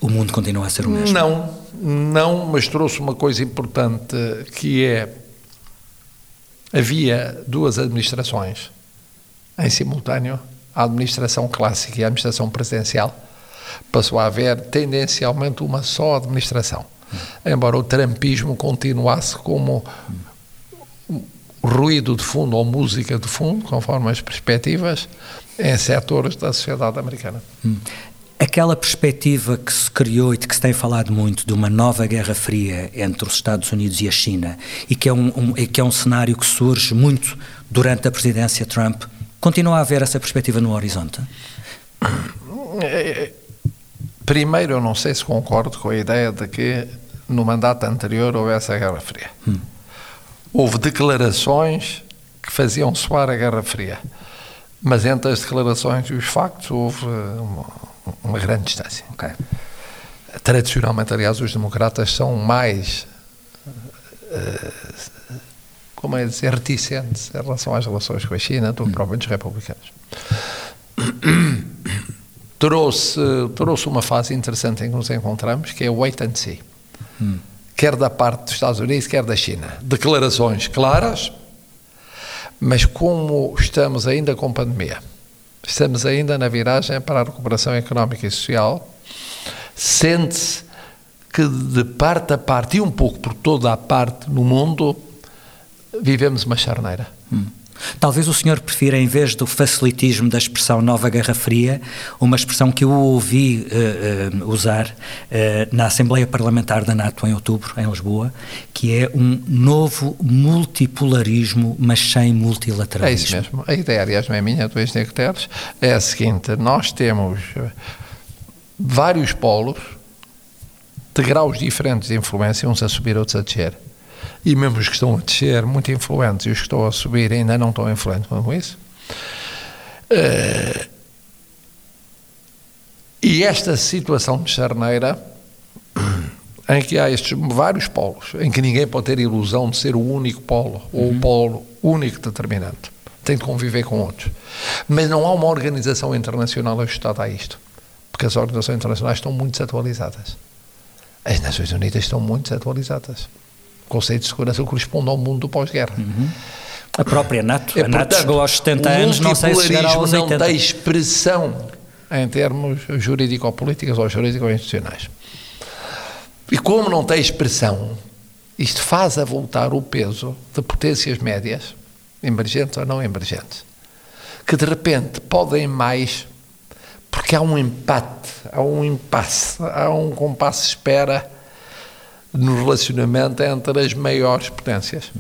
o mundo continua a ser o mesmo? Não, não, mas trouxe uma coisa importante que é havia duas administrações em simultâneo, a administração clássica e a administração presidencial, passou a haver tendencialmente uma só administração. Embora o trampismo continuasse como ruído de fundo ou música de fundo, conforme as perspectivas, em setores da sociedade americana. Hum. Aquela perspectiva que se criou e de que se tem falado muito de uma nova Guerra Fria entre os Estados Unidos e a China e que é um, um, que é um cenário que surge muito durante a presidência Trump, continua a haver essa perspectiva no horizonte? Primeiro, eu não sei se concordo com a ideia de que no mandato anterior houvesse a Guerra Fria. Hum. Houve declarações que faziam soar a Guerra Fria, mas entre as declarações e os factos houve uma, uma grande distância. Okay. Tradicionalmente, aliás, os democratas são mais, uh, como é dizer, reticentes em relação às relações com a China do que hum. propriamente os republicanos. trouxe, trouxe uma fase interessante em que nos encontramos, que é o wait and see. Hum. Quer da parte dos Estados Unidos, quer da China. Declarações claras, mas como estamos ainda com pandemia, estamos ainda na viragem para a recuperação económica e social, sente-se que de parte a parte e um pouco por toda a parte no mundo, vivemos uma charneira. Hum. Talvez o senhor prefira, em vez do facilitismo da expressão Nova Guerra Fria, uma expressão que eu ouvi uh, uh, usar uh, na Assembleia Parlamentar da NATO em outubro, em Lisboa, que é um novo multipolarismo, mas sem multilateralismo. É isso mesmo. A ideia, aliás, não é minha, é do ex é a seguinte: nós temos vários polos de graus diferentes de influência, uns a subir, outros a descer e mesmo os que estão a descer, muito influentes, e os que estão a subir ainda não tão influentes como isso. Uh, e esta situação de charneira, em que há estes vários polos, em que ninguém pode ter ilusão de ser o único polo, ou uhum. o polo único determinante, tem de conviver com outros. Mas não há uma organização internacional ajustada a isto, porque as organizações internacionais estão muito desatualizadas. As Nações Unidas estão muito desatualizadas conceito de segurança corresponde ao mundo do pós-guerra. Uhum. A própria NATO, é, a NATO chegou aos 70 anos, não sei se chegará aos 80. não tem expressão em termos jurídico-políticos ou jurídico-institucionais. E como não tem expressão, isto faz a voltar o peso de potências médias, emergentes ou não emergentes, que de repente podem mais, porque há um empate, há um impasse, há um compasso de espera no relacionamento entre as maiores potências.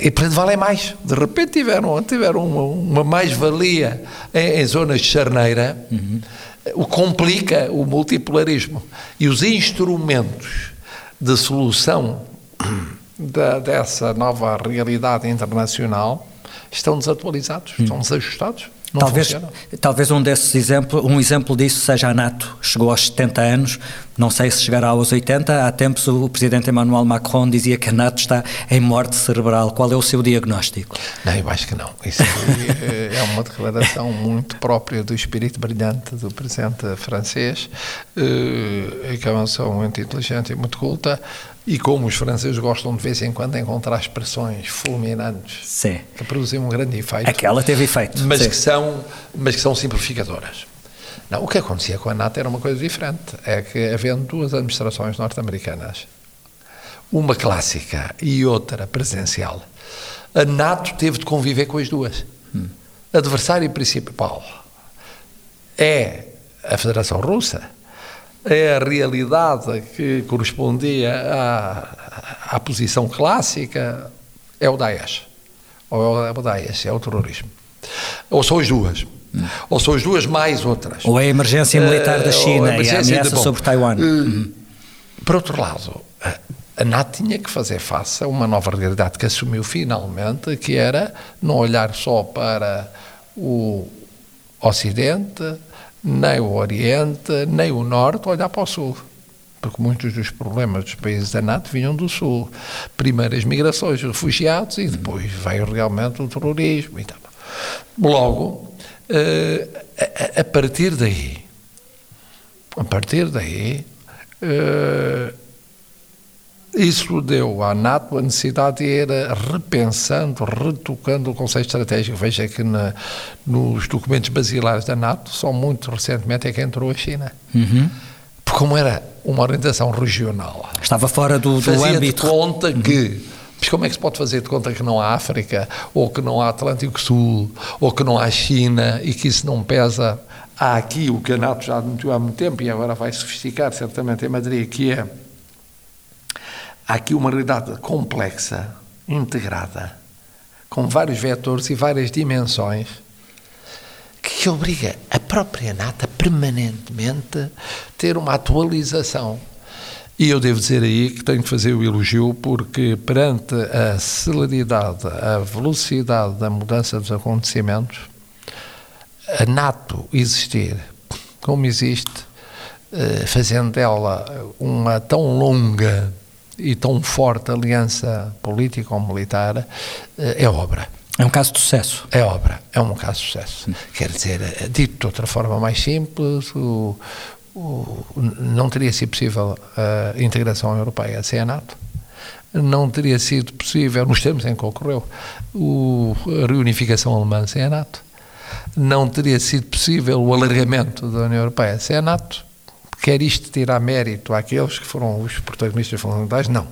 E, portanto, valem mais. De repente tiveram, tiveram uma, uma mais-valia em, em, zonas de charneira, uhum. o complica o multipolarismo. E os instrumentos de solução da, dessa nova realidade internacional estão desatualizados, uhum. estão desajustados. Não talvez, talvez um desses exemplos, um exemplo disso seja a NATO. Chegou aos 70 anos, não sei se chegará aos 80. Há tempos o presidente Emmanuel Macron dizia que a NATO está em morte cerebral. Qual é o seu diagnóstico? Não, eu acho que não. Isso é uma declaração muito própria do espírito brilhante do presidente francês, eh, que é uma pessoa muito inteligente e muito culta. E como os franceses gostam de vez em quando encontrar expressões fulminantes sim. que produzem um grande efeito. Aquela teve efeito. Mas, que são, mas que são simplificadoras. Não, o que acontecia com a NATO era uma coisa diferente. É que, havendo duas administrações norte-americanas, uma clássica e outra presencial, a NATO teve de conviver com as duas. Hum. Adversário principal é a Federação Russa é a realidade que correspondia à, à posição clássica, é o Daesh. Ou é o Daesh, é o terrorismo. Ou são as duas. Hum. Ou são as duas mais outras. Ou é a emergência militar da eh, China a e a ameaça de, sobre Taiwan. Uh, Por outro lado, a NATO tinha que fazer face a uma nova realidade que assumiu finalmente, que era não olhar só para o Ocidente, nem o Oriente, nem o Norte olhar para o Sul. Porque muitos dos problemas dos países da NATO vinham do Sul. Primeiro as migrações, os refugiados e depois veio realmente o terrorismo e tal. Logo, eh, a, partir daí, a partir daí, eh, isso deu à NATO a necessidade de ir repensando, retocando o conceito estratégico. Veja que na, nos documentos basilares da NATO, só muito recentemente é que entrou a China. Uhum. Porque como era uma orientação regional... Estava fora do, do fazia âmbito... de conta que... Mas como é que se pode fazer de conta que não há África, ou que não há Atlântico Sul, ou que não há China, e que isso não pesa... Há aqui o que a NATO já admitiu há muito tempo, e agora vai sofisticar certamente em Madrid, que é há aqui uma realidade complexa, integrada, com vários vetores e várias dimensões, que obriga a própria NATO a permanentemente ter uma atualização. E eu devo dizer aí que tenho de fazer o elogio, porque perante a celeridade, a velocidade da mudança dos acontecimentos, a NATO existir como existe, eh, fazendo dela uma tão longa e tão forte aliança política ou militar é obra. É um caso de sucesso. É obra, é um caso de sucesso. Quer dizer, dito de outra forma mais simples, o, o, não teria sido possível a integração europeia sem a NATO. Não teria sido possível, nos termos em que ocorreu, o, a reunificação alemã sem a NATO. Não teria sido possível o alargamento da União Europeia sem a NATO Quer isto tirar mérito àqueles que foram os protagonistas fundamentais? Não.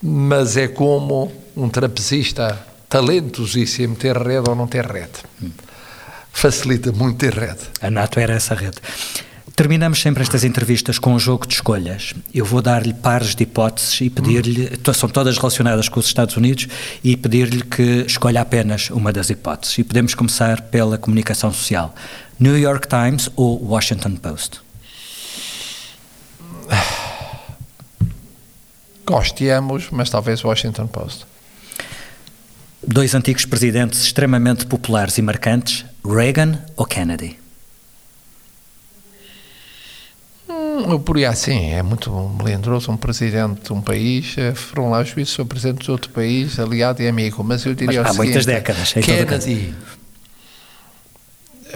Mas é como um trapezista talentosíssimo ter rede ou não ter rede. Facilita muito ter rede. A NATO era essa rede. Terminamos sempre estas entrevistas com um jogo de escolhas. Eu vou dar-lhe pares de hipóteses e pedir-lhe, hum. são todas relacionadas com os Estados Unidos, e pedir-lhe que escolha apenas uma das hipóteses. E podemos começar pela comunicação social. New York Times ou Washington Post? Gosteamos, mas talvez Washington Post. Dois antigos presidentes extremamente populares e marcantes, Reagan ou Kennedy? Hum, eu poria assim, é muito melindroso um presidente de um país, foram lá os juízes, sou presidente de outro país, aliado e amigo, mas eu diria mas há o seguinte, muitas décadas. Kennedy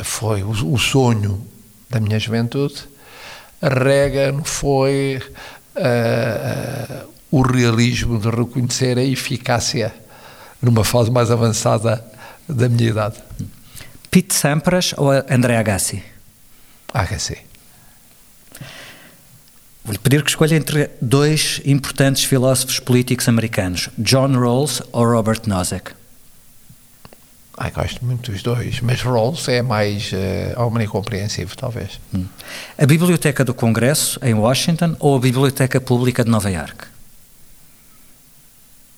foi o, o sonho da minha juventude, Reagan foi uh, o realismo de reconhecer a eficácia numa fase mais avançada da minha idade. Pete Sampras ou André Agassi? Agassi. Vou-lhe pedir que escolha entre dois importantes filósofos políticos americanos, John Rawls ou Robert Nozick. Ai, gosto muito dos dois, mas Rawls é mais uh, omnicompreensivo, talvez. Hum. A Biblioteca do Congresso, em Washington, ou a Biblioteca Pública de Nova York?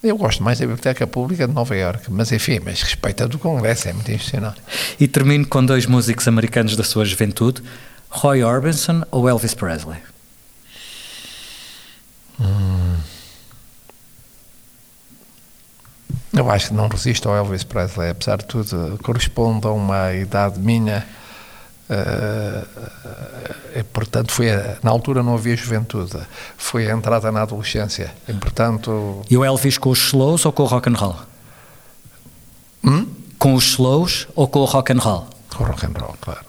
Eu gosto mais da Biblioteca Pública de Nova York, mas enfim, mas respeito a do Congresso, é muito institucional. E termino com dois músicos americanos da sua juventude, Roy Orbison ou Elvis Presley? Hum. Eu acho que não resisto ao Elvis Presley, apesar de tudo, corresponde a uma idade minha. Uh, e, portanto, foi a, na altura não havia juventude, foi a entrada na adolescência. E, portanto, e o Elvis com os slows ou com o rock and roll? Hum? Com os slows ou com o rock and roll? Com o rock and roll, claro.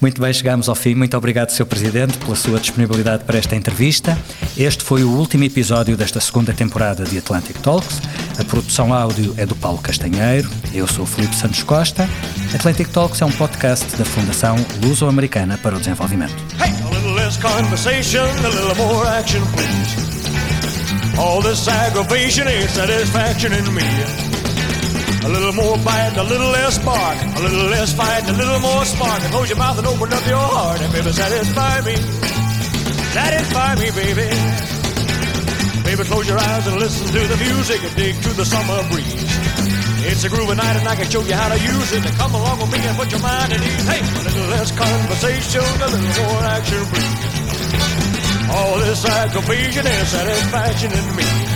Muito bem, chegamos ao fim. Muito obrigado, Sr. Presidente, pela sua disponibilidade para esta entrevista. Este foi o último episódio desta segunda temporada de Atlantic Talks. A produção áudio é do Paulo Castanheiro. Eu sou o Felipe Santos Costa. Atlantic Talks é um podcast da Fundação Luso-Americana para o Desenvolvimento. All this aggravation ain't satisfaction in me. A little more bite, a little less bark, a little less fight, a little more spark. And close your mouth and open up your heart, and baby, satisfy me. Satisfy me, baby. Baby, close your eyes and listen to the music and dig to the summer breeze. It's a groovy night and I can show you how to use it. And come along with me and put your mind at ease. Hey, a little less conversation, a little more action, please. All this aggravation and satisfaction in me.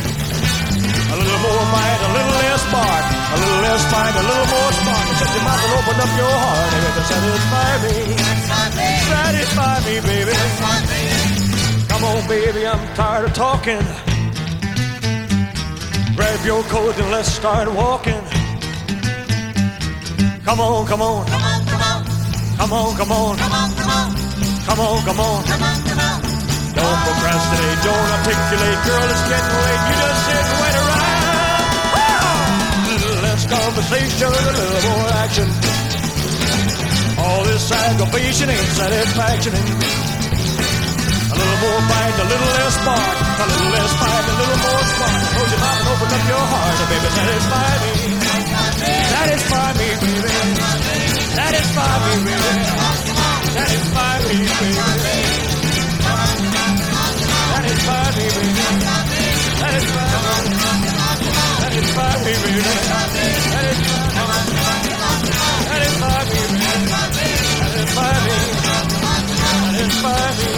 A little more fight, a little less bark. A little less fight, a little more spark. Shut your mouth and open up your heart, baby, to satisfy me. Satisfy me, baby. Come on, baby, I'm tired of talking. Grab your coat and let's start walking. Come on, come on. Come on, come on. Come on, come on. Come on, come on. Come on, come on. Come on, come on. Don't procrastinate, don't articulate, girl, it's getting late. You just sit and wait conversation, a little more action. All this aggravation ain't satisfaction. A little more fight, a little less spark. A little less fight, a little more spark. Close your mouth and open up your heart, and baby, satisfy me. Satisfy me, baby. Satisfy me, baby. Satisfy me, baby. Satisfy me, baby. Satisfy me. Satisfy me, satisfy me, baby. Satisfy me, baby. Satisfy me. Satisfy me. Satisfy me.